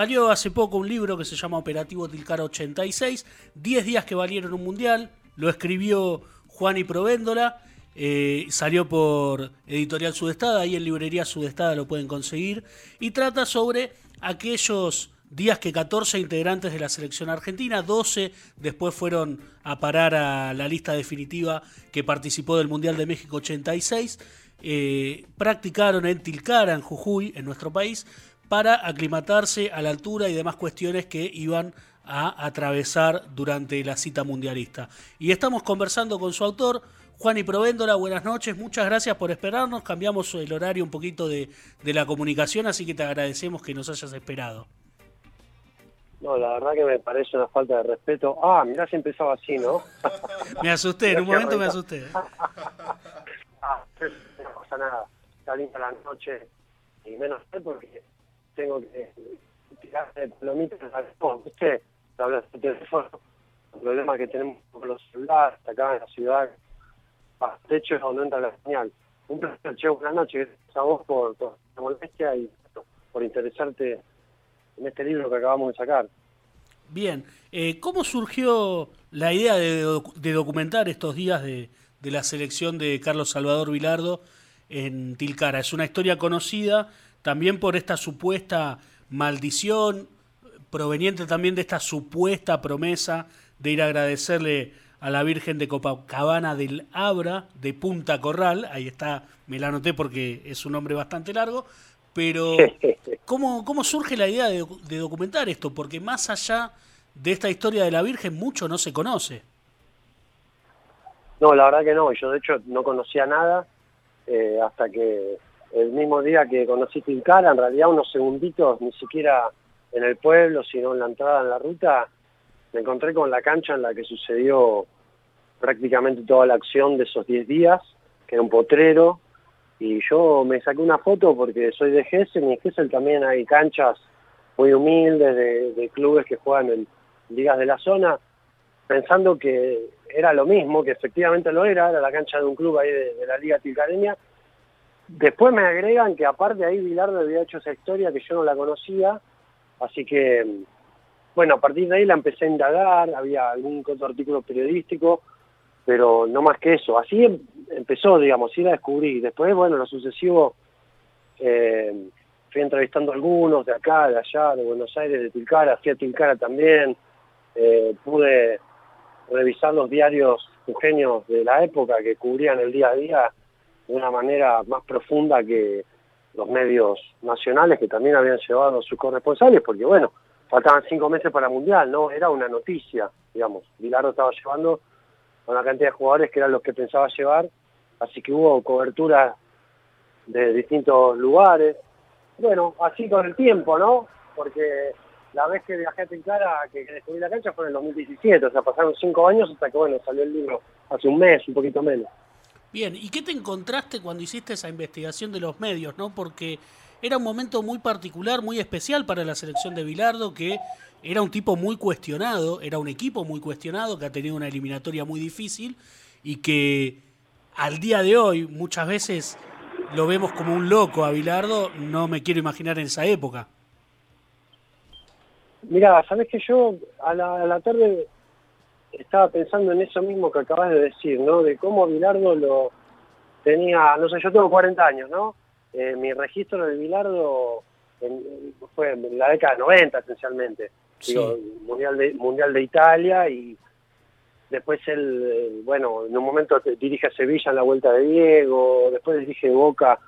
Salió hace poco un libro que se llama Operativo Tilcara 86, 10 días que valieron un mundial, lo escribió Juan y Provéndola, eh, salió por Editorial Sudestada, ahí en Librería Sudestada lo pueden conseguir, y trata sobre aquellos días que 14 integrantes de la selección argentina, 12 después fueron a parar a la lista definitiva que participó del Mundial de México 86, eh, practicaron en Tilcara, en Jujuy, en nuestro país, para aclimatarse a la altura y demás cuestiones que iban a atravesar durante la cita mundialista. Y estamos conversando con su autor, Juan y Provéndola, buenas noches, muchas gracias por esperarnos, cambiamos el horario un poquito de, la comunicación, así que te agradecemos que nos hayas esperado. No, la verdad que me parece una falta de respeto. Ah, mirá si empezaba así, ¿no? me asusté, en un momento me asusté. ah, no pasa nada, está linda la noche, y menos porque tengo que tirar de palomitas al teléfono, ¿viste? Hablas de teléfono, el problema que tenemos con los celulares acá en la ciudad, hecho es donde entra la señal. Un placer, Che, buenas noches, gracias a vos por, la molestia y por interesarte en este libro que acabamos de sacar. Bien, eh, ¿cómo surgió la idea de, documentar estos días de, de la selección de Carlos Salvador Vilardo en Tilcara? Es una historia conocida, también por esta supuesta maldición proveniente también de esta supuesta promesa de ir a agradecerle a la Virgen de Copacabana del Abra de Punta Corral, ahí está, me la anoté porque es un nombre bastante largo, pero ¿cómo, cómo surge la idea de, de, documentar esto? Porque más allá de esta historia de la Virgen, mucho no se conoce. No, la verdad que no, yo de hecho no conocía nada eh, hasta que el mismo día que conocí Tilcara, en realidad unos segunditos, ni siquiera en el pueblo, sino en la entrada en la ruta, me encontré con la cancha en la que sucedió prácticamente toda la acción de esos 10 días, que era un potrero, y yo me saqué una foto porque soy de Gessel, y en Gessel también hay canchas muy humildes de, clubes que juegan en ligas de la zona, pensando que era lo mismo, que efectivamente lo era, era la cancha de un club ahí de, la Liga Tilcareña, Después me agregan que aparte ahí Bilardo había hecho esa historia que yo no la conocía, así que, bueno, a partir de ahí la empecé a indagar, había algún otro artículo periodístico, pero no más que eso. Así em, empezó, digamos, ir a descubrir. Después, bueno, lo sucesivo, eh, fui entrevistando a algunos de acá, de allá, de Buenos Aires, de Tilcara, fui a Tilcara también, eh, pude revisar los diarios genios de la época que cubrían el día a día de una manera más profunda que los medios nacionales que también habían llevado sus corresponsales, porque bueno, faltaban cinco meses para el Mundial, ¿no? Era una noticia, digamos. Bilardo estaba llevando una cantidad de jugadores que eran los que pensaba llevar, así que hubo cobertura de distintos lugares. Bueno, así con el tiempo, ¿no? Porque la vez que viajé a Tilcara, que, que descubrí la cancha fue en el 2017, o sea, pasaron cinco años hasta que, bueno, salió el libro hace un mes, un poquito menos. Bien, ¿y qué te encontraste cuando hiciste esa investigación de los medios, no? Porque era un momento muy particular, muy especial para la selección de Bilardo, que era un tipo muy cuestionado, era un equipo muy cuestionado, que ha tenido una eliminatoria muy difícil y que al día de hoy muchas veces lo vemos como un loco a Bilardo, no me quiero imaginar en esa época. Mira, sabes que yo a la, a la tarde estaba pensando en eso mismo que acabas de decir, ¿no? De cómo Bilardo lo tenía, no sé, yo tengo 40 años, ¿no? Eh, mi registro de Bilardo fue en la década de 90 esencialmente. Digo, mundial de, mundial de Italia y después él, bueno, en un momento dirige a Sevilla en la vuelta de Diego, después dirige Boca,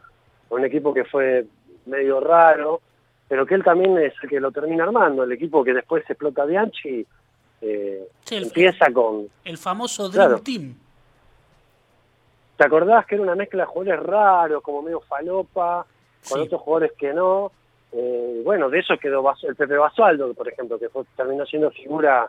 un equipo que fue medio raro, pero que él también es el que lo termina armando, el equipo que después explota Bianchi eh, empieza con... El famoso Dream Team. ¿Te acordás que era una mezcla de jugadores raros, como medio falopa, con otros jugadores que no? Eh, bueno, de eso quedó el Pepe Basualdo, por ejemplo, que fue, terminó siendo figura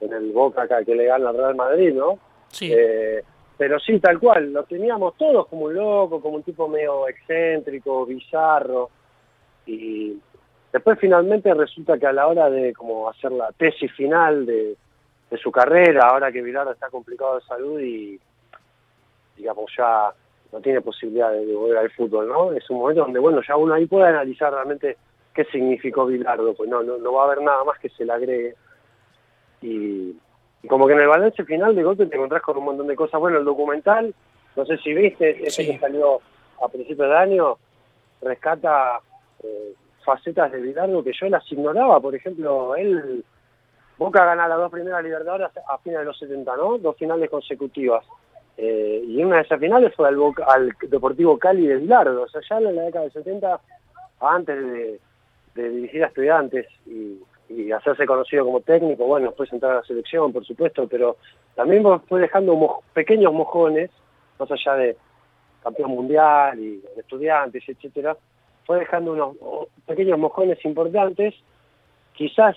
en el Boca acá, que le gana al Real Madrid, ¿no? Sí. Eh, pero sí, tal cual, lo teníamos todos como un loco, como un tipo medio excéntrico, bizarro, y Después finalmente resulta que a la hora de como hacer la tesis final de, su carrera, ahora que Vilar está complicado de salud y digamos ya no tiene posibilidad de, volver al fútbol, ¿no? Es un momento donde, bueno, ya uno ahí puede analizar realmente qué significó Bilardo, pues no, no, no va a haber nada más que se le agregue. Y, como que en el balance final de golpe te encontrás con un montón de cosas. Bueno, el documental, no sé si viste, ese que salió a principios de año, rescata eh, facetas de Bilardo que yo las ignoraba. Por ejemplo, él, Boca gana las dos primeras Libertadores a fines de los 70, ¿no? Dos finales consecutivas. Eh, y una de esas finales fue al, al Deportivo Cali de Bilardo. O sea, ya en la década del 70, antes de, dirigir a estudiantes y, hacerse conocido como técnico, bueno, después entrar a la selección, por supuesto, pero también fue dejando pequeños mojones, más allá de campeón mundial y estudiantes, etcétera, fue dejando unos pequeños mojones importantes, quizás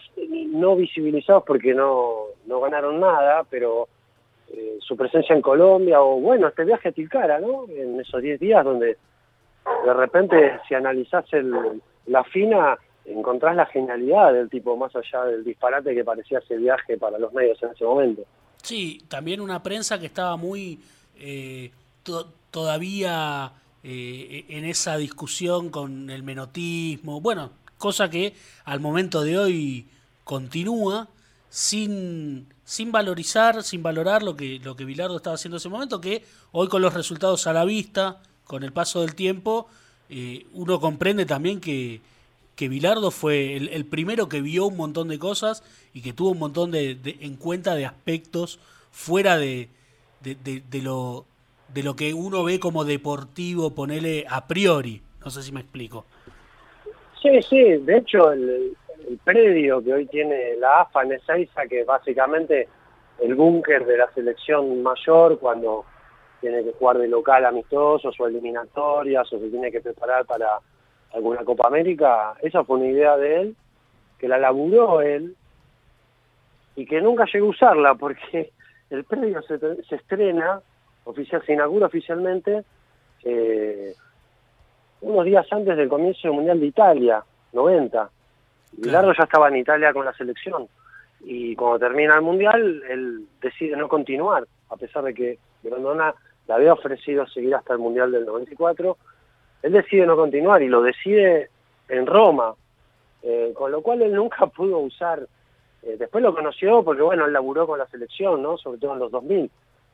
no visibilizados porque no, no ganaron nada, pero eh, su presencia en Colombia, o bueno, este viaje a Tilcara, ¿no? En esos 10 días donde de repente si analizás el, la fina, encontrás la genialidad del tipo, más allá del disparate que parecía ese viaje para los medios en ese momento. Sí, también una prensa que estaba muy eh, todavía eh, en esa discusión con el menotismo, bueno, cosa que al momento de hoy continúa sin, sin valorizar, sin valorar lo que, lo que Bilardo estaba haciendo en ese momento, que hoy con los resultados a la vista, con el paso del tiempo, eh, uno comprende también que, que Bilardo fue el, primero que vio un montón de cosas y que tuvo un montón de, en cuenta de aspectos fuera de, de, lo, de lo que uno ve como deportivo, ponele a priori. No sé si me explico. Sí, sí, de hecho el, predio que hoy tiene la AFA en Ezeiza, que es básicamente el búnker de la selección mayor cuando tiene que jugar de local amistosos o eliminatorias o se tiene que preparar para alguna Copa América, esa fue una idea de él, que la laburó él y que nunca llegó a usarla porque el predio se, estrena, oficial, se inaugura oficialmente eh, unos días antes del comienzo del Mundial de Italia, 90. Bilardo ya estaba en Italia con la selección y cuando termina el Mundial él decide no continuar, a pesar de que Grondona le había ofrecido seguir hasta el Mundial del 94, él decide no continuar y lo decide en Roma, eh, con lo cual él nunca pudo usar, eh, después lo conoció porque bueno, él laburó con la selección, ¿no? sobre todo en los 2000,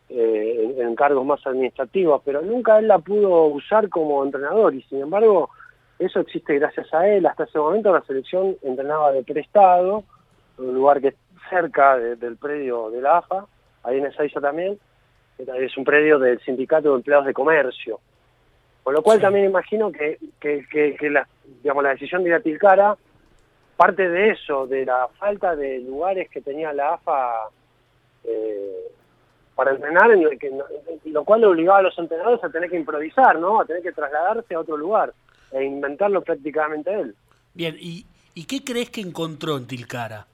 eh, en, cargos más administrativos, pero nunca él la pudo usar como entrenador y sin embargo eso existe gracias a él. Hasta ese momento la selección entrenaba de prestado, un lugar que cerca del predio de la AFA, ahí en Ezeiza también, es un predio del Sindicato de Empleados de Comercio. Con lo cual también imagino que, que, la, digamos, la decisión de ir a Tilcara parte de eso, de la falta de lugares que tenía la AFA eh, para entrenar, en lo cual le obligaba a los entrenadores a tener que improvisar, ¿no? A tener que trasladarse a otro lugar e inventarlo prácticamente él. Bien, ¿y, ¿y qué crees que encontró en Tilcara?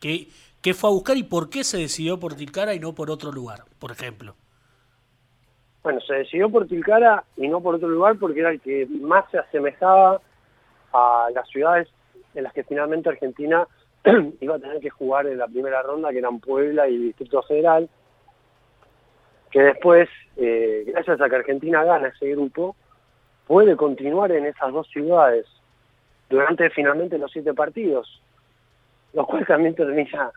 ¿Qué, ¿Qué fue a buscar y por qué se decidió por Tilcara y no por otro lugar, por ejemplo? Bueno, se decidió por Tilcara y no por otro lugar porque era el que más se asemejaba a las ciudades en las que finalmente Argentina iba a tener que jugar en la primera ronda, que eran Puebla y Distrito Federal, que después, eh, gracias a que Argentina gana ese grupo, puede continuar en esas dos ciudades durante finalmente los siete partidos, lo cual también termina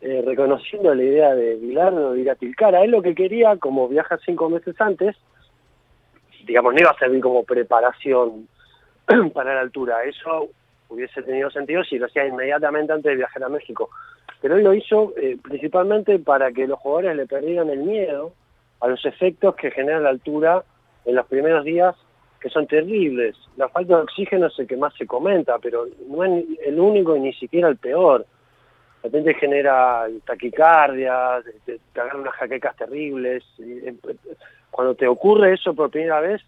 eh, reconociendo la idea de Bilardo de ir a Tilcara. Él lo que quería, como viaja cinco meses antes, digamos, no iba a servir como preparación para la altura. Eso hubiese tenido sentido si lo hacía inmediatamente antes de viajar a México. Pero él lo hizo eh, principalmente para que los jugadores le perdieran el miedo a los efectos que genera la altura en los primeros días que son terribles. La falta de oxígeno es el que más se comenta, pero no es el único y ni siquiera el peor. De repente genera taquicardia, te, te agarran unas jaquecas terribles. Eh, cuando te ocurre eso por primera vez,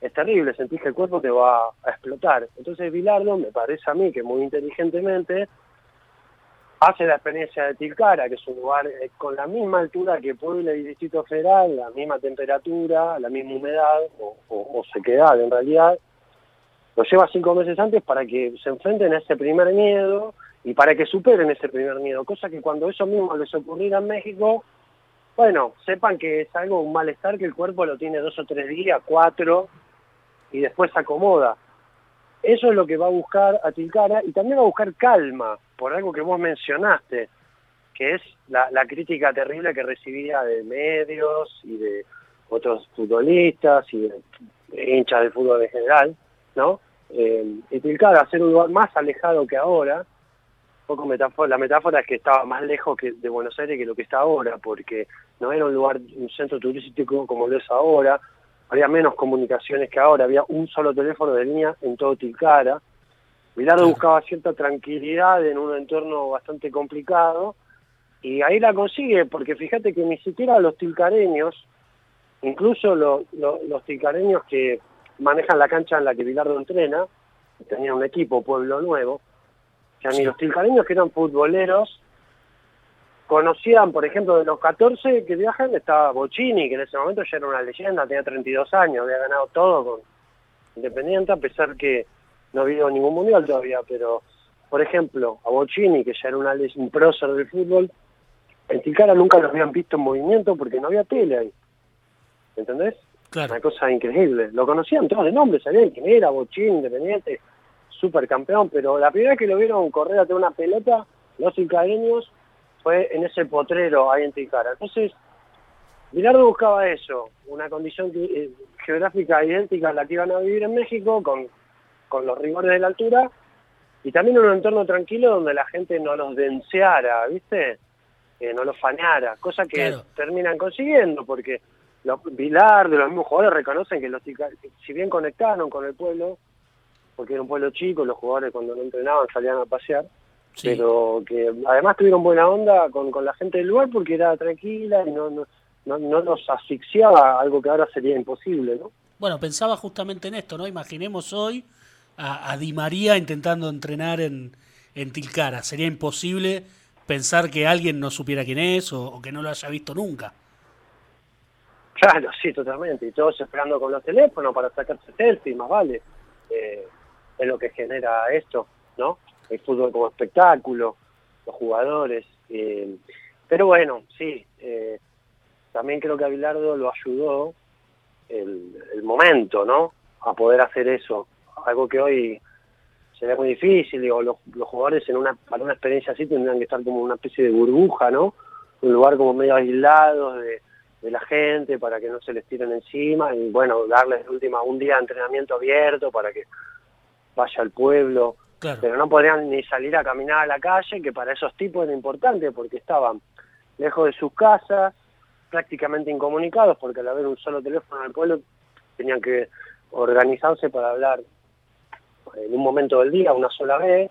es terrible, sentís que el cuerpo te va a explotar. Entonces Bilardo, me parece a mí que muy inteligentemente, hace la experiencia de Tilcara, que es un lugar eh, con la misma altura que Puebla y Distrito Federal, la misma temperatura, la misma humedad, o, o, sequedad en realidad, lo lleva cinco meses antes para que se enfrenten a ese primer miedo y para que superen ese primer miedo, cosa que cuando eso mismo les ocurriera en México, bueno, sepan que es algo, un malestar que el cuerpo lo tiene dos o tres días, cuatro, y después se acomoda. Eso es lo que va a buscar a Tilcara y también va a buscar calma, por algo que vos mencionaste, que es la, crítica terrible que recibía de medios y de otros futbolistas y de, hinchas del fútbol en general, ¿no? Eh, y Tilcara, ser un lugar más alejado que ahora, poco metáfora, la metáfora es que estaba más lejos que de Buenos Aires que lo que está ahora, porque no era un lugar, un centro turístico como lo es ahora, había menos comunicaciones que ahora, había un solo teléfono de línea en todo Tilcara. Bilardo buscaba cierta tranquilidad en un entorno bastante complicado y ahí la consigue, porque fíjate que ni siquiera los tilcareños, incluso los tilcareños que manejan la cancha en la que Bilardo entrena, tenían un equipo, Pueblo Nuevo, o sea, ni los tilcareños que eran futboleros conocían, por ejemplo, de los 14 que viajan, estaba Bocini, que en ese momento ya era una leyenda, tenía 32 años, había ganado todo con Independiente, a pesar que no había ningún mundial todavía, pero, por ejemplo, a Bocini, que ya era una, un prócer del fútbol, en Tilcara nunca lo habían visto en movimiento porque no había tele ahí. ¿Entendés? Claro. Una cosa increíble. Lo conocían todos de nombre, sabían quién era, Bocini, Independiente, supercampeón, pero la primera vez que lo vieron correr a una pelota, los tilcareños, fue en ese potrero ahí en Tilcara. Entonces, Bilardo buscaba eso, una condición eh, geográfica idéntica a la que iban a vivir en México, con, con los rigores de la altura, y también un entorno tranquilo donde la gente no los denseara, ¿viste? Eh, no los faneara, cosa que terminan consiguiendo, porque los Bilardo, los mismos jugadores reconocen que los si bien conectaron con el pueblo, porque era un pueblo chico, los jugadores cuando no entrenaban salían a pasear, pero que además tuvieron buena onda con, con, la gente del lugar porque era tranquila y no, no, no, no nos asfixiaba, algo que ahora sería imposible, ¿no? Bueno, pensaba justamente en esto, ¿no? Imaginemos hoy a, a Di María intentando entrenar en, en Tilcara. Sería imposible pensar que alguien no supiera quién es o, que no lo haya visto nunca. Claro, sí, totalmente. Y todos esperando con los teléfonos para sacarse selfie, más vale. Eh, es lo que genera esto, ¿no? El fútbol como espectáculo, los jugadores. Eh, pero bueno, sí, eh, también creo que a lo ayudó el, momento, ¿no? A poder hacer eso. Algo que hoy sería muy difícil, digo, los, jugadores en una, para una experiencia así tendrían que estar como una especie de burbuja, ¿no? Un lugar como medio aislado de, de la gente para que no se les tiren encima y bueno, darles última un día de entrenamiento abierto para que vaya al pueblo, pero no podrían ni salir a caminar a la calle, que para esos tipos era importante porque estaban lejos de sus casas, prácticamente incomunicados, porque al haber un solo teléfono en el pueblo tenían que organizarse para hablar en un momento del día, una sola vez,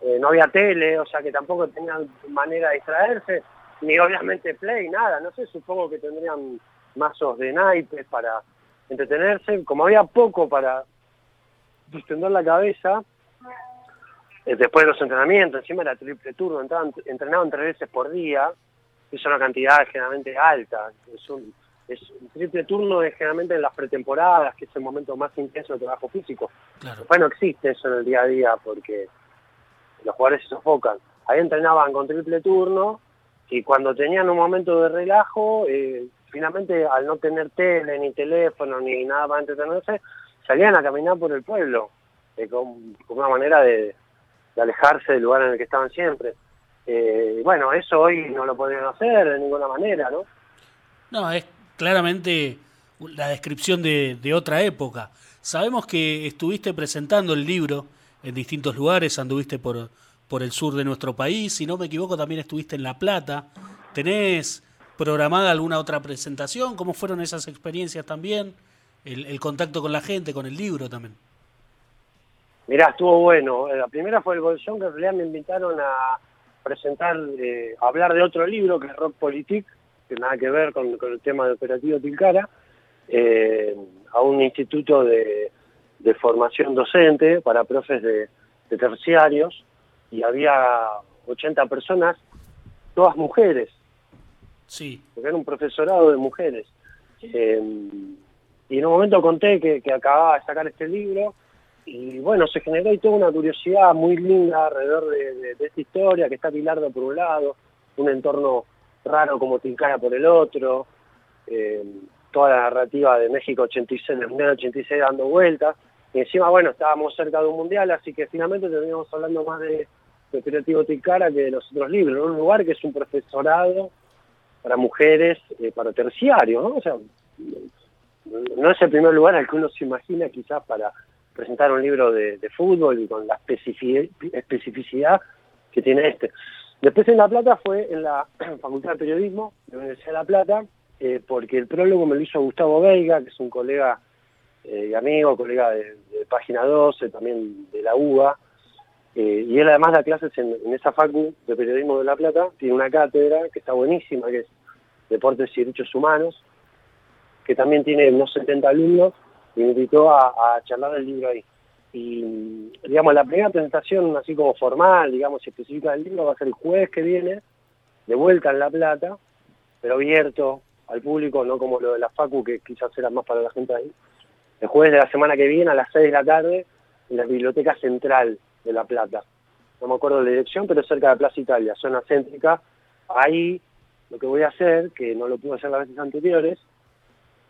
eh, no había tele, o sea que tampoco tenían manera de distraerse, ni obviamente play, nada, no sé, supongo que tendrían mazos de naipes para entretenerse, como había poco para distender la cabeza, después de los entrenamientos, encima era triple turno, entraban, entrenaban tres veces por día, es una cantidad generalmente alta, es un, es triple turno es generalmente en las pretemporadas, que es el momento más intenso de trabajo físico. Claro. Después no existe eso en el día a día porque los jugadores se sofocan. Ahí entrenaban con triple turno y cuando tenían un momento de relajo, eh, finalmente al no tener tele, ni teléfono, ni nada para entretenerse, salían a caminar por el pueblo, eh, con, una manera de, alejarse del lugar en el que estaban siempre. Eh, bueno, eso hoy no lo podrían hacer de ninguna manera, ¿no? No, es claramente la descripción de, de otra época. Sabemos que estuviste presentando el libro en distintos lugares, anduviste por, por el sur de nuestro país, si no me equivoco también estuviste en La Plata. ¿Tenés programada alguna otra presentación? ¿Cómo fueron esas experiencias también? el, contacto con la gente, con el libro también. Mirá, estuvo bueno. La primera fue el Bolsón, que en realidad me invitaron a presentar, eh, a hablar de otro libro, que es Rock Politik, que nada que ver con, el tema de Operativo Tilcara, eh, a un instituto de, formación docente para profes de, terciarios, y había 80 personas, todas mujeres. Sí. Porque era un profesorado de mujeres. Eh, y en un momento conté que, acababa de sacar este libro y bueno, se generó ahí toda una curiosidad muy linda alrededor de, esta historia, que está Pilardo por un lado, un entorno raro como Tilcara por el otro, eh, toda la narrativa de México 86, del Mundial 86 dando vueltas, Y encima, bueno, estábamos cerca de un mundial, así que finalmente terminamos hablando más de, de Operativo Tilcara que de los otros libros, un lugar que es un profesorado para mujeres, eh, para terciario, ¿no? O sea, no es el primer lugar al que uno se imagina quizás para presentar un libro de, fútbol y con la especificidad que tiene este. Después en La Plata fue en la Facultad de Periodismo de la Universidad de La Plata, eh, porque el prólogo me lo hizo Gustavo Veiga, que es un colega eh, y amigo, colega de, Página 12, también de la UBA, eh, y él además da clases en, esa facu de periodismo de La Plata, tiene una cátedra que está buenísima, que es Deportes y Derechos Humanos, que también tiene unos 70 alumnos, me invitó a, charlar el libro ahí. Y, digamos, la primera presentación, así como formal, digamos, específica del libro, va a ser el jueves que viene, de vuelta en La Plata, pero abierto al público, no como lo de la Facu, que quizás era más para la gente ahí. El jueves de la semana que viene, a las 6 de la tarde, en la Biblioteca Central de La Plata. No me acuerdo la dirección, pero cerca de Plaza Italia, zona céntrica. Ahí lo que voy a hacer, que no lo pude hacer las veces anteriores,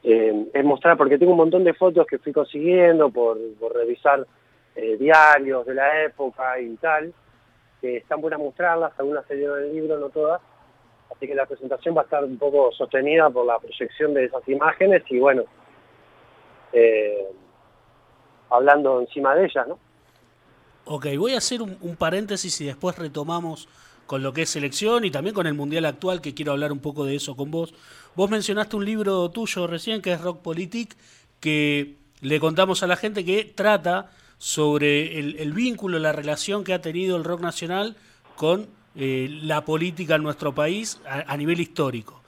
eh, es mostrar, porque tengo un montón de fotos que fui consiguiendo por, revisar eh, diarios de la época y tal, que están buenas mostrarlas, algunas se dieron en el libro, no todas, así que la presentación va a estar un poco sostenida por la proyección de esas imágenes y bueno, eh, hablando encima de ellas, ¿no? Ok, voy a hacer un, paréntesis y después retomamos con lo que es selección y también con el Mundial actual, que quiero hablar un poco de eso con vos. Vos mencionaste un libro tuyo recién, que es Rock Politic, que le contamos a la gente que trata sobre el, vínculo, la relación que ha tenido el rock nacional con eh, la política en nuestro país a, nivel histórico.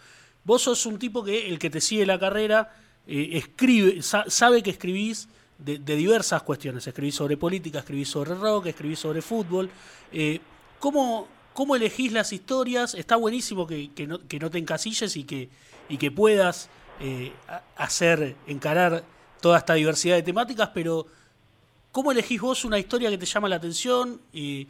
Vos sos un tipo que el que te sigue la carrera eh, escribe, sabe que escribís de, diversas cuestiones. Escribí sobre política, escribí sobre rock, escribí sobre fútbol. Eh, ¿cómo, ¿Cómo elegís las historias? Está buenísimo que, que, no, te encasilles y que, y que puedas eh, hacer, encarar toda esta diversidad de temáticas, pero ¿cómo elegís vos una historia que te llama la atención? Eh,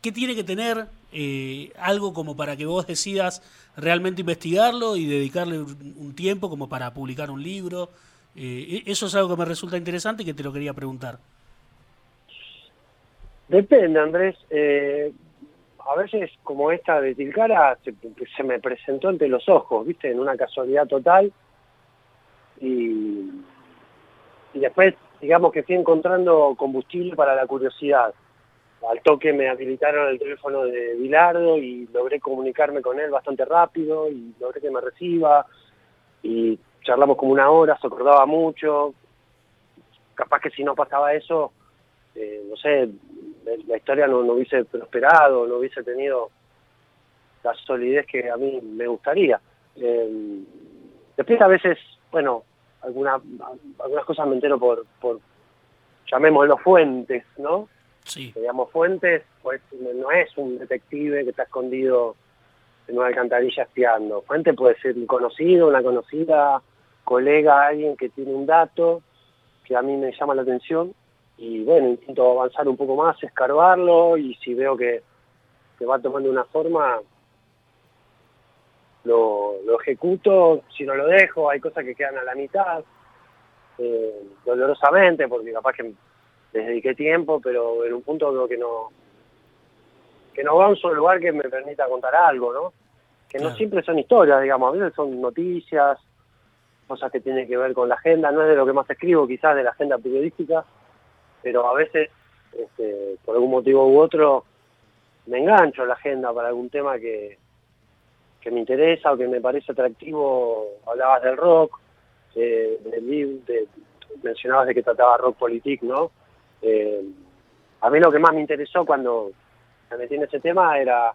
¿Qué tiene que tener eh, algo como para que vos decidas realmente investigarlo y dedicarle un tiempo como para publicar un libro? Eh, e-, eso es algo que me resulta interesante y que te lo quería preguntar. Depende, Andrés. A veces, como esta de Tilcara, se, me presentó ante los ojos, ¿viste? En una casualidad total. Y, y después, digamos que fui encontrando combustible para la curiosidad. Al toque me habilitaron el teléfono de Bilardo y logré comunicarme con él bastante rápido y logré que me reciba. Y charlamos como una hora, se acordaba mucho. Capaz que si no pasaba eso, eh, no sé, la historia no, hubiese prosperado, no hubiese tenido la solidez que a mí me gustaría. Eh, después a veces, bueno, alguna, algunas cosas me entero por, por llamémoslo fuentes, ¿no? Sí. Digamos, fuentes, pues no es un detective que está escondido en una alcantarilla espiando. Fuente puede ser un conocido, una conocida, colega, alguien que tiene un dato que a mí me llama la atención y bueno, intento avanzar un poco más, escarbarlo y si veo que, va tomando una forma, lo, ejecuto, si no lo dejo, hay cosas que quedan a la mitad, eh, dolorosamente, porque capaz que les dediqué tiempo, pero en un punto creo que no que no va a un solo lugar que me permita contar algo, ¿no? Que no siempre son historias, digamos, a veces son noticias, cosas que tienen que ver con la agenda, no es de lo que más escribo quizás de la agenda periodística, pero a veces, este, por algún motivo u otro, me engancho a la agenda para algún tema que, que me interesa o que me parece atractivo. Hablabas del rock, eh, del, de, mencionabas de que trataba rock politique, ¿no? Eh, a mí lo que más me interesó cuando me metí en ese tema era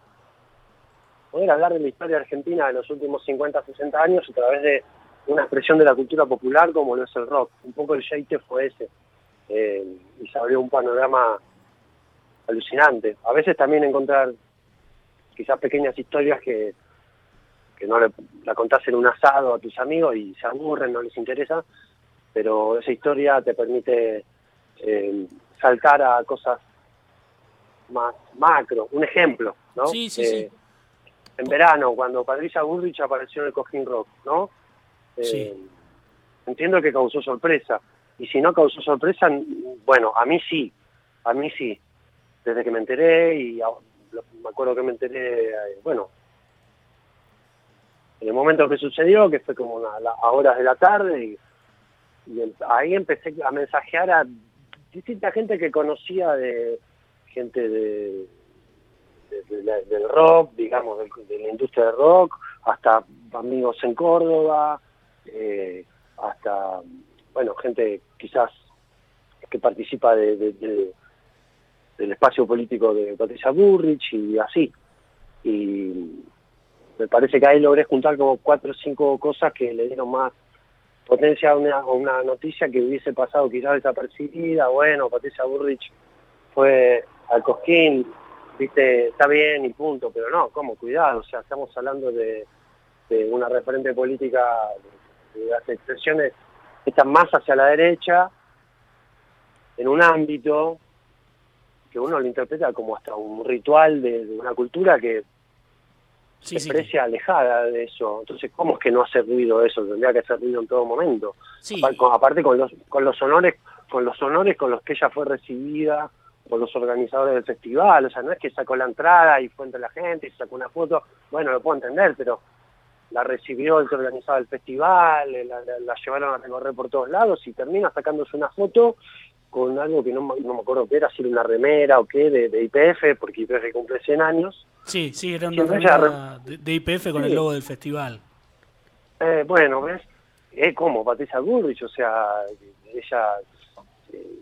poder hablar de la historia argentina de los últimos 50, 60 años a través de una expresión de la cultura popular como lo es el rock. Un poco el jeite fue ese. Eh, y se abrió un panorama alucinante. A veces también encontrar quizás pequeñas historias que, que no le, la contás en un asado a tus amigos y se aburren, no les interesa, pero esa historia te permite eh, saltar a cosas más macro. Un ejemplo, ¿no? Sí, sí, sí. Eh, en verano, cuando Patricia Burrich apareció en el Cojín Rock, ¿no? Eh, entiendo que causó sorpresa. Y si no causó sorpresa, bueno, a mí sí, a mí sí, desde que me enteré y me acuerdo que me enteré, eh, bueno, en el momento que sucedió, que fue como a, horas de la tarde, y, ahí empecé a mensajear a distinta gente que conocía de gente de, del rock, digamos, de, la industria del rock, hasta amigos en Córdoba, eh, hasta, bueno, gente quizás que participa de, del espacio político de Patricia Burrich y así. Y me parece que ahí logré juntar como cuatro o cinco cosas que le dieron más potencia a una, una noticia que hubiese pasado quizás desapercibida. Bueno, Patricia Burrich fue al Cosquín, viste, está bien y punto, pero no, ¿cómo? Cuidado, o sea, estamos hablando de, una referente política de, las expresiones que están más hacia la derecha, en un ámbito que uno lo interpreta como hasta un ritual de, una cultura que se precia alejada de eso. Entonces, ¿cómo es que no hace ruido eso? Tendría que hacer ruido en todo momento. Aparte con los, con los honores, con los honores con los que ella fue recibida por los organizadores del festival, o sea, no es que sacó la entrada y fue entre la gente y sacó una foto, bueno, lo puedo entender, pero la recibió el que organizaba el festival, la, llevaron a recorrer por todos lados y termina sacándose una foto con algo que no, no me acuerdo qué era, si era una remera o qué, de, IPF, porque IPF cumple 100 años. Sí, sí, era una remera de, IPF con el logo del festival. Eh, bueno, ¿ves? Es como Patricia Bullrich, o sea, ella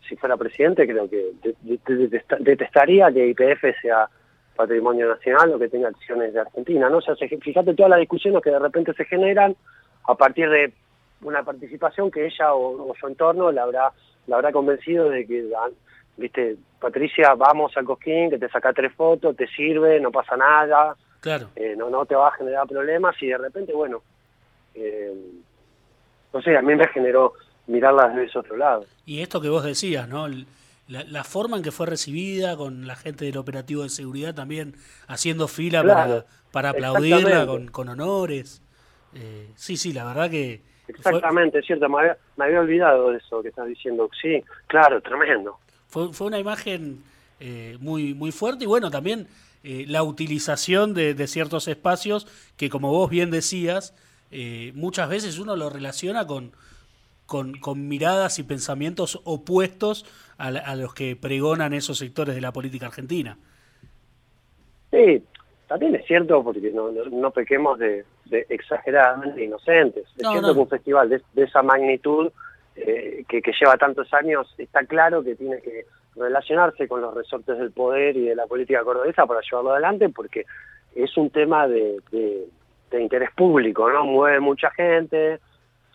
si fuera presidente, creo que detestaría que IPF sea patrimonio nacional o que tenga acciones de Argentina, ¿no? O sea, fíjate todas las discusiones que de repente se generan a partir de una participación que ella o, su entorno la habrá, la habrá convencido de que, ah, viste, Patricia, vamos al Cosquín, que te saca tres fotos, te sirve, no pasa nada, claro. Eh, no, no te va a generar problemas y de repente, bueno, eh, no sé, a mí me generó mirarlas desde ese otro lado. Y esto que vos decías, ¿no? La, forma en que fue recibida con la gente del operativo de seguridad también haciendo fila para, para aplaudirla con, con honores. Eh, sí, sí, la verdad que... Exactamente, es cierto, me había, olvidado de eso que estás diciendo. Sí, claro, tremendo. Fue, fue una imagen eh, muy, muy fuerte y bueno, también eh, la utilización de, de, ciertos espacios que como vos bien decías, muchas veces uno lo relaciona con con, con miradas y pensamientos opuestos a, los que pregonan esos sectores de la política argentina. Sí, también es cierto, porque no, no, pequemos de, exageradamente inocentes. Es cierto que un festival de, esa magnitud, eh, que, que, lleva tantos años, está claro que tiene que relacionarse con los resortes del poder y de la política cordobesa para llevarlo adelante, porque es un tema de, de interés público, ¿no? Mueve mucha gente,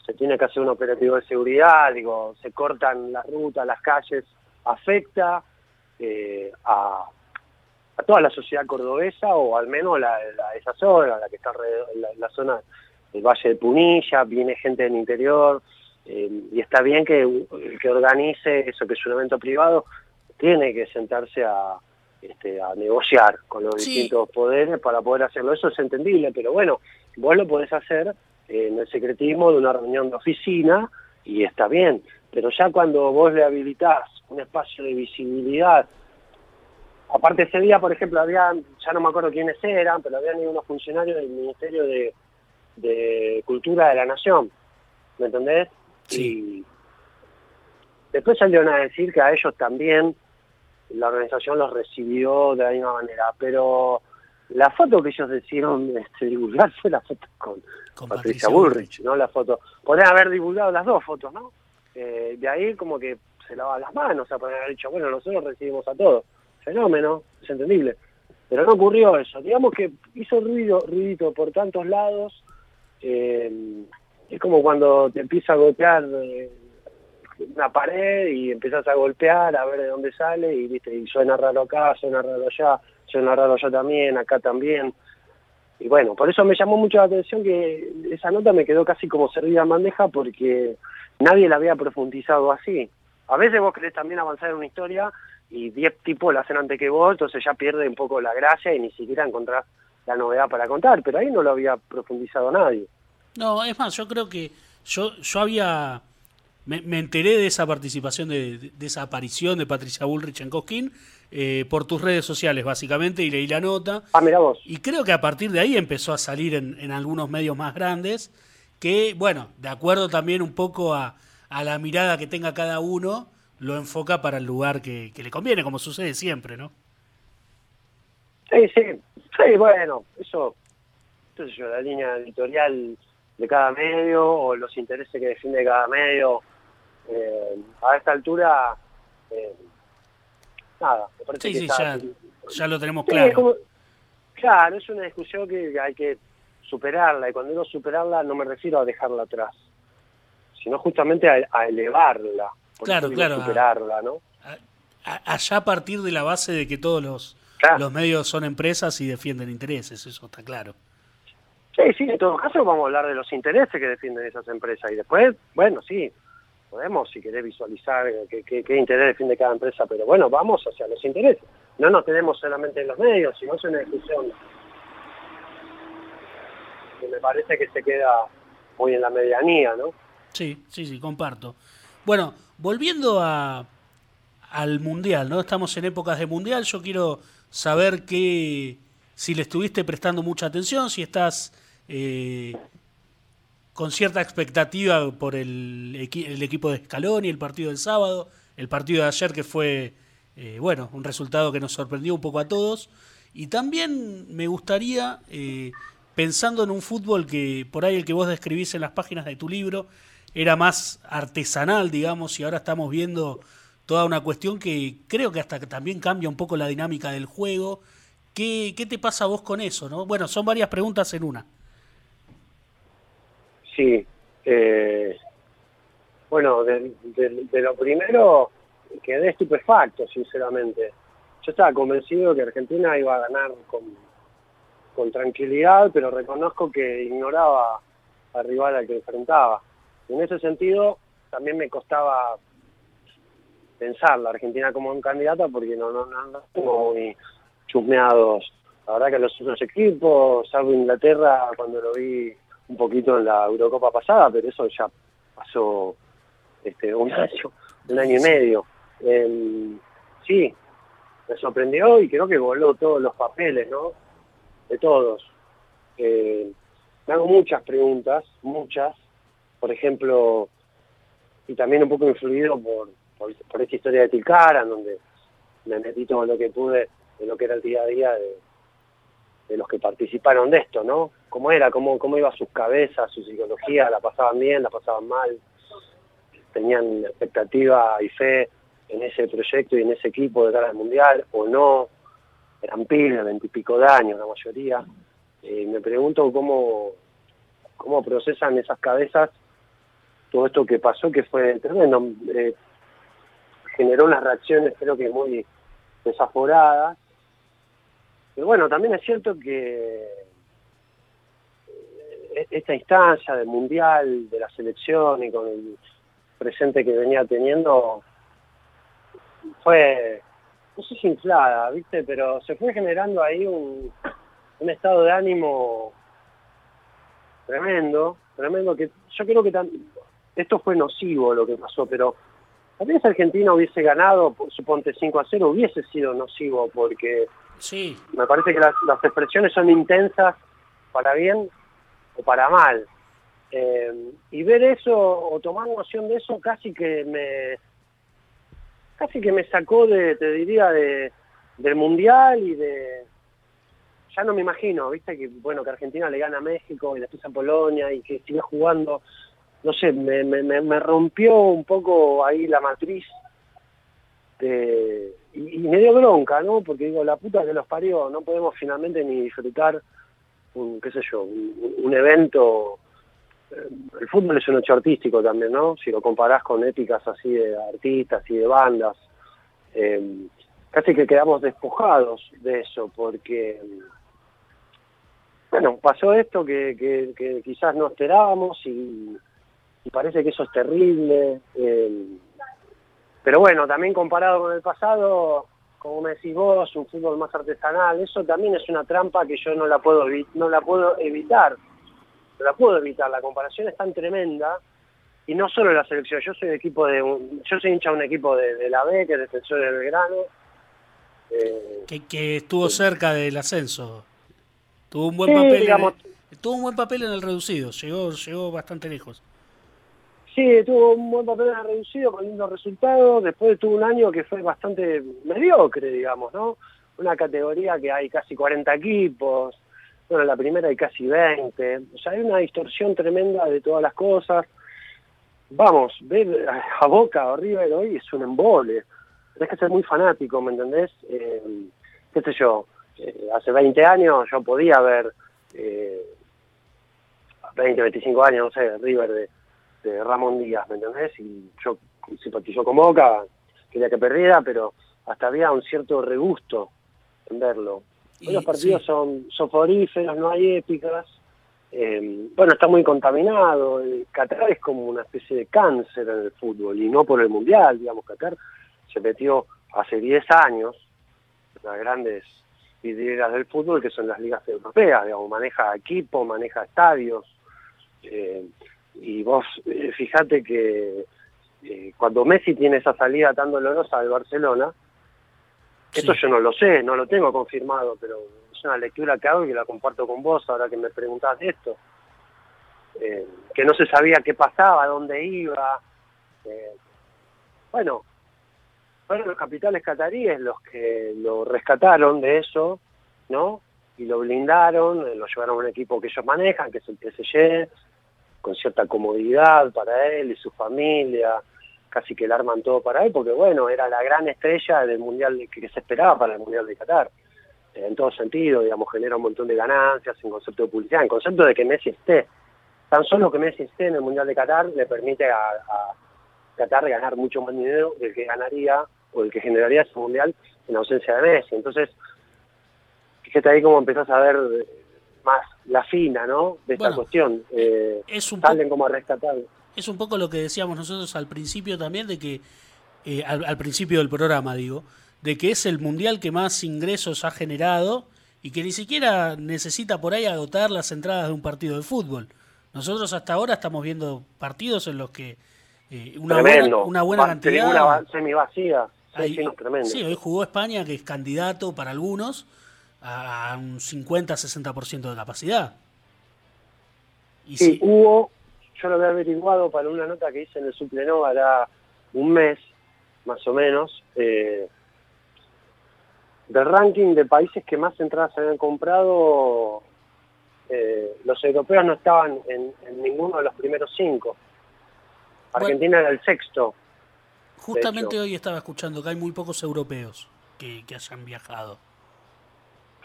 se tiene que hacer un operativo de seguridad, digo, se cortan las rutas, las calles, afecta eh, a, toda la sociedad cordobesa o al menos la, esa zona, la que está alrededor, la, zona del Valle de Punilla, viene gente del interior eh, y está bien que el que organice eso, que es un evento privado, tiene que sentarse a, este, a negociar con los distintos poderes para poder hacerlo. Eso es entendible, pero bueno, vos lo podés hacer en el secretismo de una reunión de oficina y está bien, pero ya cuando vos le habilitás un espacio de visibilidad, aparte ese día, por ejemplo, había, ya no me acuerdo quiénes eran, pero habían ido unos funcionarios del Ministerio de, Cultura de la Nación, ¿me entendés? Sí. Y después salieron a decir que a ellos también la organización los recibió de la misma manera, pero la foto que ellos decidieron este, divulgar fue la foto con, Patricia, Bullrich, ¿no? La foto. Podrían haber divulgado las dos fotos, ¿no? Eh, de ahí como que se lava las manos, o sea, podrían haber dicho, bueno, nosotros recibimos a todos. Fenómeno, es entendible. Pero no ocurrió eso. Digamos que hizo ruido, ruidito por tantos lados. Eh, es como cuando te empieza a golpear eh, una pared y empiezas a golpear a ver de dónde sale y viste y suena raro acá, suena raro allá suena raro yo también, acá también. Y bueno, por eso me llamó mucho la atención que esa nota me quedó casi como servida en bandeja porque nadie la había profundizado así. A veces vos querés también avanzar en una historia y 10 tipos la hacen antes que vos, entonces ya pierde un poco la gracia y ni siquiera encontrás la novedad para contar, pero ahí no lo había profundizado nadie. No, es más, yo creo que yo, yo había me, enteré de esa participación, de, esa aparición de Patricia Bullrich en Cosquín eh, por tus redes sociales, básicamente, y leí la nota. Ah, mira vos. Y creo que a partir de ahí empezó a salir en, algunos medios más grandes, que, bueno, de acuerdo también un poco a, la mirada que tenga cada uno, lo enfoca para el lugar que, le conviene, como sucede siempre, ¿no? Sí, sí, sí, bueno, eso, eso yo, la línea editorial de cada medio o los intereses que defiende cada medio. Eh, a esta altura, eh, nada, me parece que ya, ya, lo tenemos claro. claro, es una discusión que hay que superarla, y cuando digo superarla no me refiero a dejarla atrás, sino justamente a, elevarla. Claro, claro. Superarla, ¿no? allá a partir de la base de que todos los, los medios son empresas y defienden intereses, eso está claro. Sí, sí, en todo caso vamos a hablar de los intereses que defienden esas empresas y después, bueno, sí, podemos si querés visualizar qué, interés defiende cada empresa, pero bueno, vamos hacia los intereses. No nos tenemos solamente en los medios, sino es una discusión que me parece que se queda muy en la medianía, ¿no? Sí, sí, sí, comparto. Bueno, volviendo a, al Mundial, ¿no? Estamos en épocas de Mundial, yo quiero saber que si le estuviste prestando mucha atención, si estás eh, con cierta expectativa por el, equipo de Scaloni, el partido del sábado, el partido de ayer que fue, eh, bueno, un resultado que nos sorprendió un poco a todos. Y también me gustaría, eh, pensando en un fútbol que por ahí el que vos describís en las páginas de tu libro, era más artesanal, digamos, y ahora estamos viendo toda una cuestión que creo que hasta también cambia un poco la dinámica del juego. ¿Qué, qué te pasa a vos con eso? ¿no? Bueno, son varias preguntas en una. Sí. Eh, bueno, de, lo primero quedé estupefacto, sinceramente. Yo estaba convencido que Argentina iba a ganar con, tranquilidad, pero reconozco que ignoraba al rival al que enfrentaba. En ese sentido, también me costaba pensar la Argentina como un candidata porque no, no, no, no muy chusmeados. La verdad que los otros equipos, salvo Inglaterra, cuando lo vi un poquito en la Eurocopa pasada, pero eso ya pasó este, un año, un año y medio. Em, sí, me sorprendió y creo que voló todos los papeles, ¿no? De todos. Eh, me hago muchas preguntas, muchas. Por ejemplo, y también un poco influido por, por, esta historia de Tilcara, donde me metí todo lo que pude de lo que era el día a día de, de los que participaron de esto, ¿no? ¿Cómo era? ¿Cómo, cómo iba sus cabezas, su psicología? ¿La pasaban bien? ¿La pasaban mal? ¿Tenían expectativa y fe en ese proyecto y en ese equipo de cara al Mundial o no? Eran pibes, veintipico de años la mayoría. Eh, me pregunto cómo, cómo procesan esas cabezas todo esto que pasó, que fue tremendo. Eh, generó unas reacciones creo que muy desaforadas pero bueno, también es cierto que eh, esta instancia del Mundial, de la selección y con el presente que venía teniendo, fue, no sé si inflada, ¿viste? Pero se fue generando ahí un, estado de ánimo tremendo, tremendo, que yo creo que esto fue nocivo lo que pasó, pero también si Argentina hubiese ganado, suponte 5 a 0, hubiese sido nocivo, porque Sí. Me parece que las, expresiones son intensas para bien o para mal. Eh, y ver eso o tomar noción de eso casi que me casi que me sacó de, te diría, de, del mundial y de ya no me imagino, viste que bueno que Argentina le gana a México y después a Polonia y que sigue jugando, no sé, me, me, me rompió un poco ahí la matriz de y, me dio bronca, ¿no? Porque digo, la puta que los parió, no podemos finalmente ni disfrutar un, qué sé yo, un, evento. Eh, el fútbol es un hecho artístico también, ¿no? Si lo comparás con épicas así de artistas y de bandas, eh, casi que quedamos despojados de eso, porque, bueno, pasó esto que, que, quizás no esperábamos y, parece que eso es terrible. Eh, pero bueno, también comparado con el pasado, como me decís vos, un fútbol más artesanal, eso también es una trampa que yo no la puedo, no la puedo evitar. No la puedo evitar, la comparación es tan tremenda y no solo la selección, yo soy equipo de yo soy hincha de un equipo de, la B, que es defensor del Belgrano. Eh, que, estuvo cerca del ascenso. Tuvo un buen papel. en tuvo un buen papel en el reducido, llegó, llegó bastante lejos. Sí, tuvo un buen papel en reducido con lindos resultados. Después tuvo un año que fue bastante mediocre, digamos, ¿no? Una categoría que hay casi 40 equipos. Bueno, en la primera hay casi 20. O sea, hay una distorsión tremenda de todas las cosas vamos, ver a Boca o River hoy es un embole. Tienes que ser muy fanático, ¿me entendés? Eh, qué sé yo, eh, hace 20 años yo podía ver, eh, 20, 25 años, no sé, River de, Ramón Díaz, ¿me entendés? Y yo simpatizó con Boca, quería que perdiera, pero hasta había un cierto regusto en verlo. Hoy los partidos son soporíferos, no hay épicas, eh, bueno, está muy contaminado. Qatar es como una especie de cáncer en el fútbol y no por el mundial, digamos. Qatar se metió hace 10 años las grandes vidrieras del fútbol que son las ligas europeas, digamos, maneja equipo, maneja estadios. Eh, y vos eh, fíjate que cuando Messi tiene esa salida tan dolorosa del Barcelona, esto yo no lo sé, no lo tengo confirmado, pero una lectura que hago y la comparto con vos ahora que me preguntabas esto. Eh, que no se sabía qué pasaba, dónde iba. Eh, bueno, fueron los capitales cataríes los que lo rescataron de eso, ¿no? Y lo blindaron, eh, lo llevaron a un equipo que ellos manejan, que es el PSG, con cierta comodidad para él y su familia, casi que le arman todo para él, porque bueno, era la gran estrella del Mundial que se esperaba para el Mundial de Qatar en todo sentido, digamos, genera un montón de ganancias en concepto de publicidad, en concepto de que Messi esté. Tan solo que Messi esté en el Mundial de Qatar le permite a, a Qatar ganar mucho más dinero del que ganaría o el que generaría ese Mundial en ausencia de Messi. Entonces, fíjate ahí cómo empezás a ver más la fina, ¿no? De esta cuestión. Eh, es un salen como a rescatar. Es un poco lo que decíamos nosotros al principio también, de que, eh, al principio del programa, digo, de que es el mundial que más ingresos ha generado y que ni siquiera necesita por ahí agotar las entradas de un partido de fútbol. Nosotros hasta ahora estamos viendo partidos en los que eh, una, buena, una buena cantidad... Una semi vacía. Sí, hoy jugó España, que es candidato para algunos a un 50-60% de capacidad. Y sí, hubo, yo lo había averiguado para una nota que hice en el Suplenova hará un mes, más o menos, eh, del ranking de países que más entradas habían comprado, eh, los europeos no estaban en, ninguno de los primeros cinco. Argentina era el sexto. Justamente hoy estaba escuchando que hay muy pocos europeos que, hayan viajado.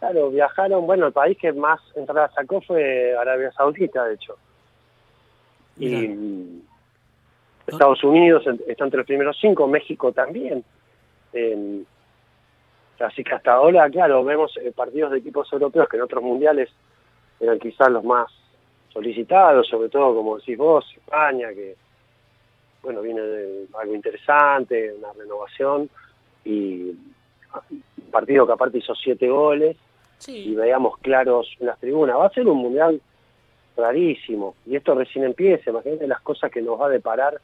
Claro, viajaron, bueno, el país que más entradas sacó fue Arabia Saudita, de hecho. Y Estados Unidos está entre los primeros cinco, México también. Así que hasta ahora, claro, vemos eh, partidos de equipos europeos que en otros mundiales eran quizás los más solicitados, sobre todo, como decís vos, España, que, bueno, viene de algo interesante, una renovación, y un partido que aparte hizo siete goles, y veíamos claros en las tribunas. Va a ser un mundial rarísimo, y esto recién empieza, imagínate las cosas que nos va a deparar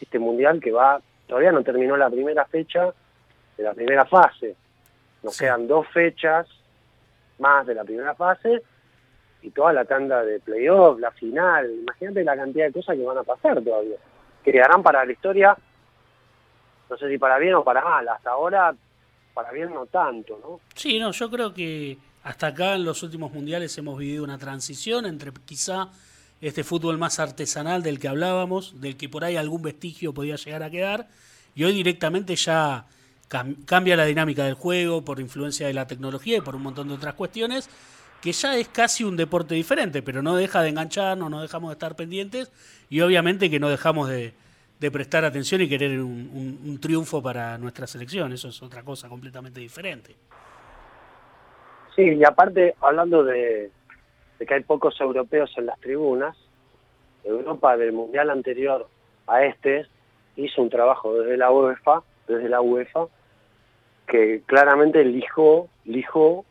este mundial que va, todavía no terminó la primera fecha de la primera fase, nos quedan dos fechas más de la primera fase y toda la tanda de playoff, la final. Imagínate la cantidad de cosas que van a pasar todavía. Que quedarán para la historia, no sé si para bien o para mal. Hasta ahora, para bien no tanto, ¿no? Sí, no, yo creo que hasta acá en los últimos mundiales hemos vivido una transición entre quizá este fútbol más artesanal del que hablábamos, del que por ahí algún vestigio podía llegar a quedar, y hoy directamente ya cambia la dinámica del juego por influencia de la tecnología y por un montón de otras cuestiones, que ya es casi un deporte diferente, pero no deja de engancharnos, no dejamos de estar pendientes y obviamente que no dejamos de, prestar atención y querer un, triunfo para nuestra selección, eso es otra cosa completamente diferente. Sí, y aparte, hablando de, de que hay pocos europeos en las tribunas, Europa del Mundial anterior a este hizo un trabajo desde la UEFA, desde la UEFA, que claramente lijó, lijó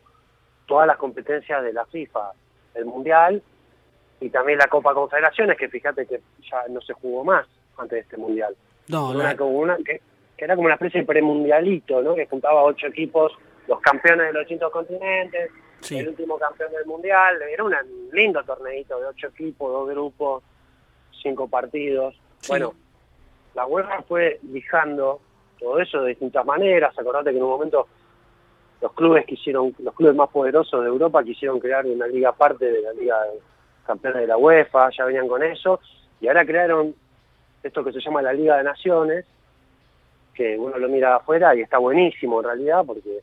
todas las competencias de la FIFA, el Mundial y también la Copa Confederaciones, que fíjate que ya no se jugó más antes de este mundial. No, una, como una, que, era como una especie de premundialito, ¿no? Que juntaba ocho equipos, los campeones de los distintos continentes, el último campeón del mundial. Era un lindo torneito de ocho equipos, dos grupos, cinco partidos. Bueno, la UEFA fue lijando todo eso de distintas maneras. Acordate que en un momento los clubes quisieron, los clubes más poderosos de Europa quisieron crear una liga aparte de la Liga de Campeones de la UEFA, ya venían con eso, y ahora crearon esto que se llama la Liga de Naciones, que uno lo mira afuera y está buenísimo en realidad, porque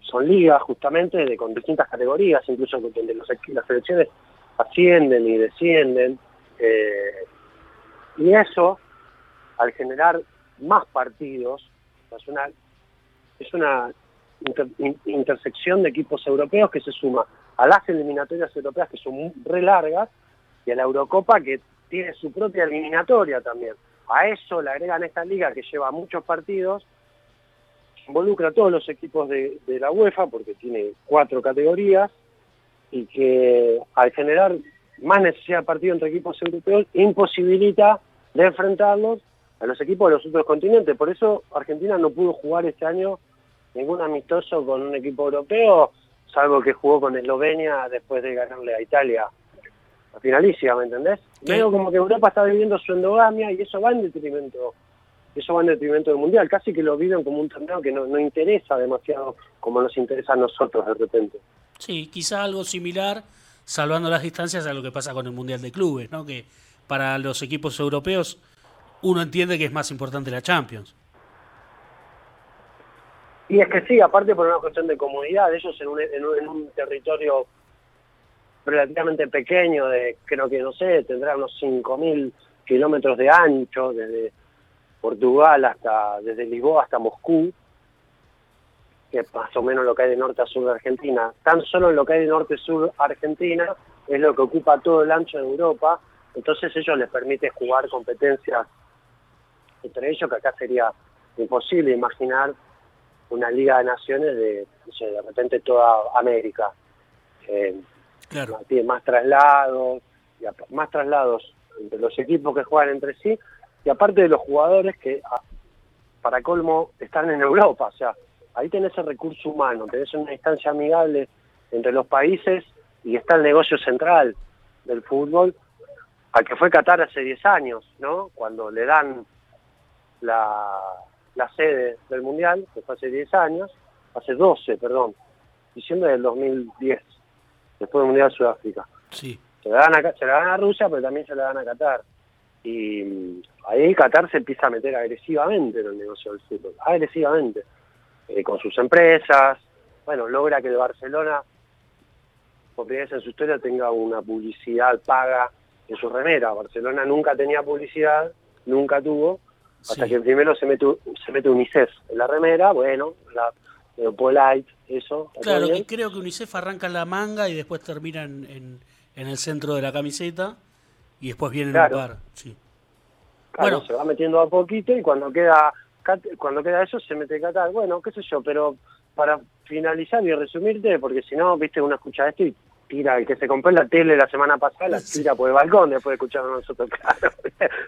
son ligas justamente de, con distintas categorías, incluso donde las selecciones ascienden y descienden, eh, y eso, al generar más partidos, es una, es una intersección de equipos europeos que se suma a las eliminatorias europeas que son re largas y a la Eurocopa que tiene su propia eliminatoria también. A eso le agregan esta liga que lleva muchos partidos, involucra a todos los equipos de, de la UEFA porque tiene cuatro categorías y que al generar más necesidad de partido entre equipos europeos imposibilita de enfrentarlos a los equipos de los otros continentes. Por eso Argentina no pudo jugar este año ningún amistoso con un equipo europeo, salvo que jugó con Eslovenia después de ganarle a Italia a finalicia, ¿me entendés? Veo como que Europa está viviendo su endogamia y eso va en detrimento eso va en detrimento del Mundial, casi que lo viven como un torneo que no, no interesa demasiado como nos interesa a nosotros de repente. Sí, quizá algo similar, salvando las distancias, a lo que pasa con el Mundial de Clubes, ¿no? que para los equipos europeos uno entiende que es más importante la Champions. Y es que sí, aparte por una cuestión de comodidad, ellos en un, en un, territorio relativamente pequeño, de creo que no sé, tendrá unos 5.000 kilómetros de ancho, desde Portugal hasta, desde Lisboa hasta Moscú, que es más o menos lo que hay de norte a sur de Argentina. Tan solo en lo que hay de norte a sur Argentina es lo que ocupa todo el ancho de Europa, entonces ellos les permite jugar competencias entre ellos, que acá sería imposible imaginar una liga de naciones de, de repente toda América. Eh, claro. Tiene más traslados, más traslados entre los equipos que juegan entre sí, y aparte de los jugadores que, para colmo, están en Europa. O sea, ahí tenés el recurso humano, tenés una instancia amigable entre los países y está el negocio central del fútbol, al que fue Qatar hace 10 años, ¿no? Cuando le dan la, la sede del Mundial, que fue hace 10 años, hace 12, perdón, diciembre del 2010, después del Mundial de Sudáfrica. Sí. Se la, dan a, se la dan a Rusia, pero también se la dan a Qatar. Y ahí Qatar se empieza a meter agresivamente en el negocio del fútbol, agresivamente, eh, con sus empresas. Bueno, logra que el Barcelona, por primera vez en su historia, tenga una publicidad paga en su remera. Barcelona nunca tenía publicidad, nunca tuvo, hasta que primero se mete, se mete UNICEF en la remera, bueno, la Polite, eso. Claro, que creo que UNICEF arranca en la manga y después termina en, en, el centro de la camiseta y después viene en el par. Sí. bueno. se va metiendo a poquito y cuando queda cuando queda eso se mete Qatar. Bueno, qué sé yo, pero para finalizar y resumirte, porque si no, viste, uno escucha esto y tira, el que se compró en la tele la semana pasada, la tira por el balcón después de escuchar a nosotros, claro.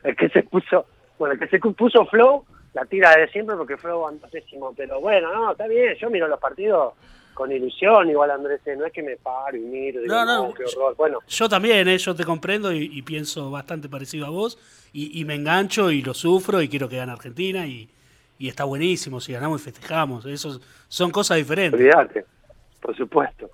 El que se puso bueno, el que se puso Flow, la tira de siempre porque Flow anda pésimo, pero bueno, no, está bien, yo miro los partidos con ilusión, igual Andrés, eh, no es que me paro y miro, no, no, qué horror. Bueno. Yo también, eh, yo te comprendo y, pienso bastante parecido a vos, y, me engancho y lo sufro y quiero que gane Argentina y, y está buenísimo, si ganamos y festejamos, eso son cosas diferentes. Olvídate, por supuesto.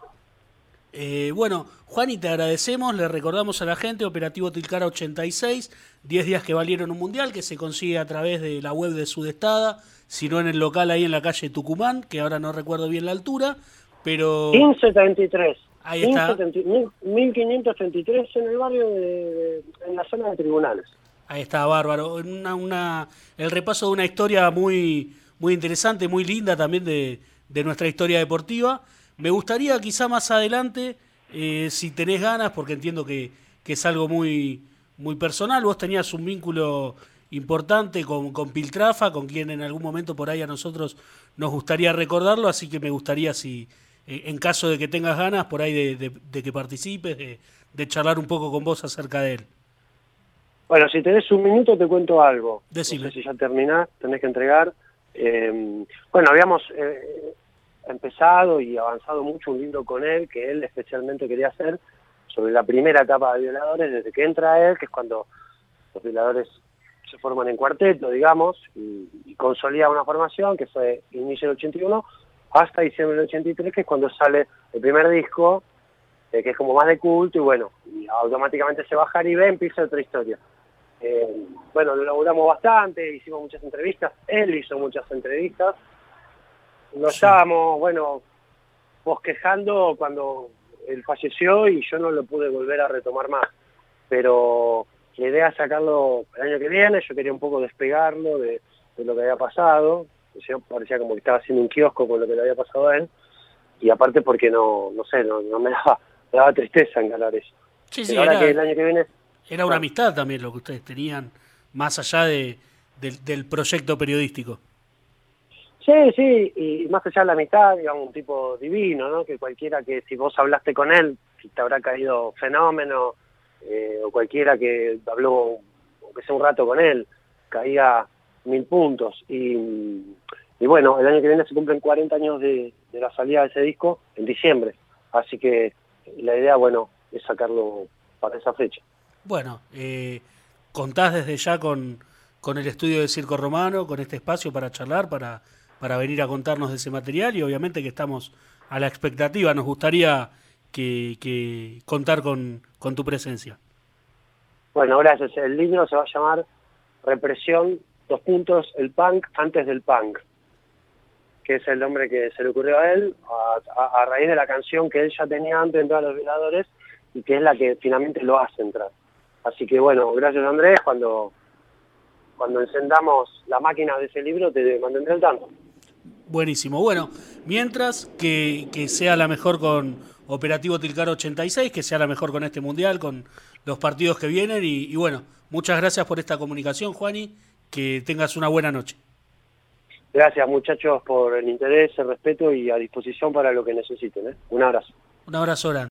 Eh, bueno, Juan, y te agradecemos. Le recordamos a la gente, Operativo Tilcara 86, 10 días que valieron un mundial, que se consigue a través de la web de Sudestada, sino en el local ahí en la calle Tucumán, que ahora no recuerdo bien la altura, pero... 1533. Ahí está. 1533 en el barrio, de, en la zona de tribunales. Ahí está, bárbaro. Una, una, el repaso de una historia muy, muy interesante, muy linda también de, de nuestra historia deportiva. Me gustaría quizá más adelante, eh, si tenés ganas, porque entiendo que, es algo muy, muy personal, vos tenías un vínculo importante con, con Piltrafa, con quien en algún momento por ahí a nosotros nos gustaría recordarlo, así que me gustaría si, eh, en caso de que tengas ganas, por ahí de, que participes, de, charlar un poco con vos acerca de él. Bueno, si tenés un minuto te cuento algo. Decime. No sé si ya terminás, tenés que entregar. Eh, bueno, habíamos eh, empezado y avanzado mucho un libro con él, que él especialmente quería hacer, sobre la primera etapa de violadores, desde que entra él, que es cuando los violadores se forman en cuarteto, digamos, y, y consolida una formación que fue inicio del 81 hasta diciembre del 83, que es cuando sale el primer disco, eh, que es como más de culto, y bueno, y automáticamente se baja y ve, empieza otra historia. Eh, bueno, lo laburamos bastante, hicimos muchas entrevistas, él hizo muchas entrevistas, nos Sí. estábamos, bueno, bosquejando cuando él falleció y yo no lo pude volver a retomar más, pero la idea es sacarlo el año que viene, yo quería un poco despegarlo de, de lo que había pasado, parecía como que estaba haciendo un kiosco con lo que le había pasado a él, y aparte porque no, no sé, no, no me daba, me daba tristeza encarar eso. Sí, sí, ahora era, que el año que viene era una amistad también lo que ustedes tenían, más allá de, del, del proyecto periodístico. Sí, sí, y más allá de la amistad, digamos, un tipo divino, ¿no? Que cualquiera que, si vos hablaste con él, te habrá caído fenómeno, eh, o cualquiera que habló, aunque sea un rato con él, caía mil puntos. Y, y bueno, el año que viene se cumplen 40 años de, de la salida de ese disco, en diciembre. Así que la idea, bueno, es sacarlo para esa fecha. Bueno, eh, contás desde ya con, con el estudio de Circo Romano, con este espacio para charlar, para, para venir a contarnos de ese material y obviamente que estamos a la expectativa. Nos gustaría que, que contar con, con tu presencia. Bueno, gracias. El libro se va a llamar Represión, dos puntos, el punk antes del punk, que es el nombre que se le ocurrió a él a, a- a raíz de la canción que él ya tenía antes de entrar a los violadores y que es la que finalmente lo hace entrar. Así que bueno, gracias Andrés, cuando, cuando encendamos la máquina de ese libro te mantendré al tanto. Buenísimo. Bueno, mientras que, que sea la mejor con Operativo Tilcara 86, que sea la mejor con este mundial, con los partidos que vienen. Y, y bueno, muchas gracias por esta comunicación, Juani. Que tengas una buena noche. Gracias muchachos por el interés, el respeto y a disposición para lo que necesiten. ¿eh? Un abrazo. Un abrazo grande.